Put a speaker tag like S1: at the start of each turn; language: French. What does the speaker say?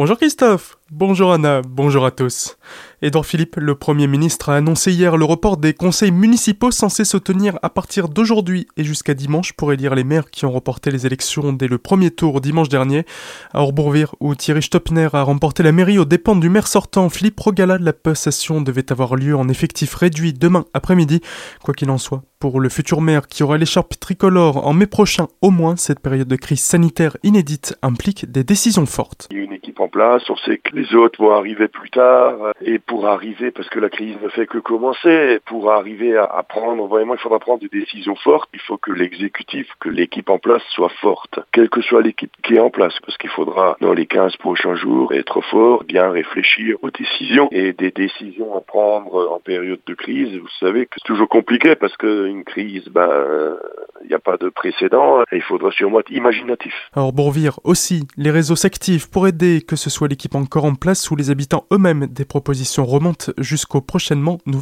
S1: Bonjour Christophe, bonjour Anna, bonjour à tous. Édouard Philippe, le Premier ministre, a annoncé hier le report des conseils municipaux censés se tenir à partir d'aujourd'hui et jusqu'à dimanche pour élire les maires qui ont reporté les élections dès le premier tour dimanche dernier. À Orbourvire, où Thierry Stoppner a remporté la mairie aux dépens du maire sortant Philippe Rogala, la passation devait avoir lieu en effectif réduit demain après-midi. Quoi qu'il en soit, pour le futur maire qui aura l'écharpe tricolore en mai prochain au moins, cette période de crise sanitaire inédite implique des décisions fortes
S2: en place, on sait que les autres vont arriver plus tard, et pour arriver, parce que la crise ne fait que commencer, pour arriver à, prendre, vraiment, il faudra prendre des décisions fortes, il faut que l'exécutif, que l'équipe en place soit forte, quelle que soit l'équipe qui est en place, parce qu'il faudra, dans les 15 prochains jours, être fort, bien réfléchir aux décisions, et des décisions à prendre en période de crise, vous savez que c'est toujours compliqué, parce qu'une crise, ben, il n'y a pas de précédent, il faudra sûrement être imaginatif.
S1: Alors Bourvire aussi, les réseaux s'activent pour aider que ce soit l'équipe encore en place ou les habitants eux-mêmes. Des propositions remontent jusqu'au prochainement nouvel